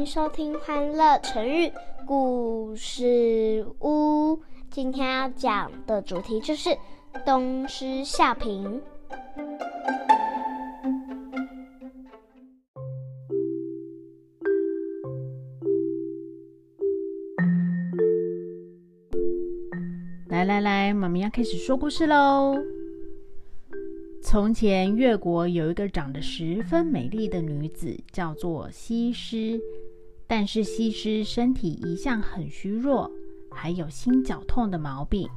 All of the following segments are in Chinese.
迎收听《欢乐成语故事屋》。今天要讲的主题就是东施效颦。来来来，妈咪要开始说故事喽。从前，越国有一个长得十分美丽的女子，叫做西施。但是西施身体一向很虚弱，还有心绞痛的毛病。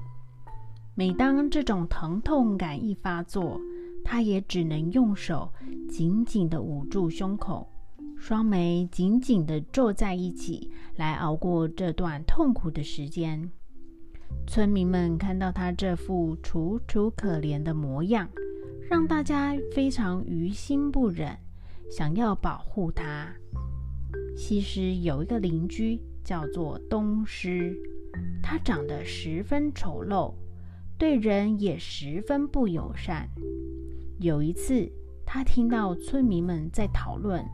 每当这种疼痛感一发作，她也只能用手紧紧地捂住胸口，双眉紧紧地皱在一起，来熬过这段痛苦的时间。村民们看到她这副楚楚可怜的模样。让大家非常于心不忍，想要保护他。西施有一个邻居叫做东施，他长得十分丑陋，对人也十分不友善。有一次，他听到村民们在讨论：“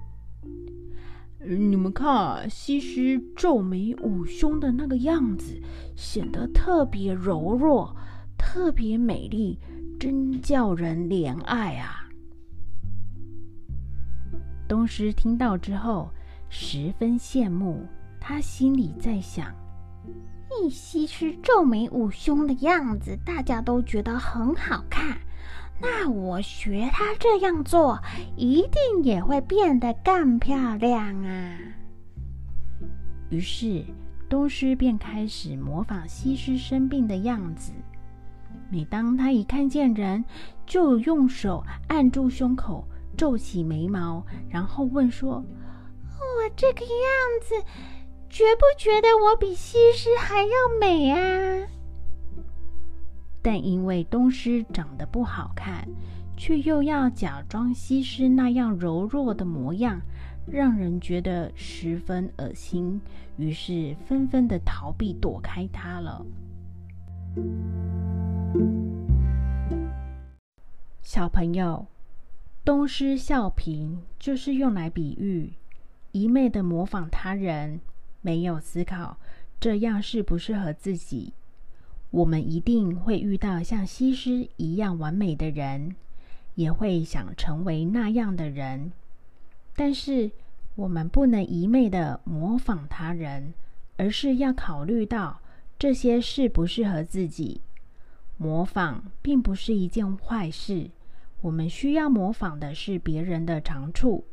你们看，西施皱眉捂胸的那个样子，显得特别柔弱，特别美丽。”真叫人怜爱啊！东施听到之后十分羡慕，他心里在想：一西施皱眉捂胸的样子，大家都觉得很好看，那我学她这样做，一定也会变得更漂亮啊！于是东施便开始模仿西施生病的样子。每当他一看见人，就用手按住胸口，皱起眉毛，然后问说：“这个样子，觉不觉得我比西施还要美啊？”但因为东施长得不好看，却又要假装西施那样柔弱的模样，让人觉得十分恶心，于是纷纷的逃避躲开他了。小朋友，东施效颦就是用来比喻一昧的模仿他人，没有思考这样适不适合自己。我们一定会遇到像西施一样完美的人，也会想成为那样的人。但是，我们不能一昧的模仿他人，而是要考虑到这些适不适合自己。模仿并不是一件坏事，我们需要模仿的是别人的长处，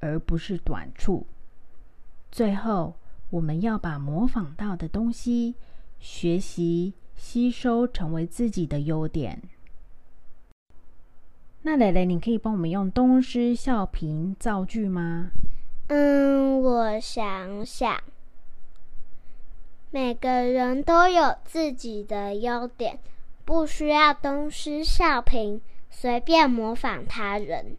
而不是短处。最后，我们要把模仿到的东西学习、吸收，成为自己的优点。那蕾蕾，你可以帮我们用东施效颦造句吗？嗯，我想想，每个人都有自己的优点。不需要东施效颦，随便模仿他人。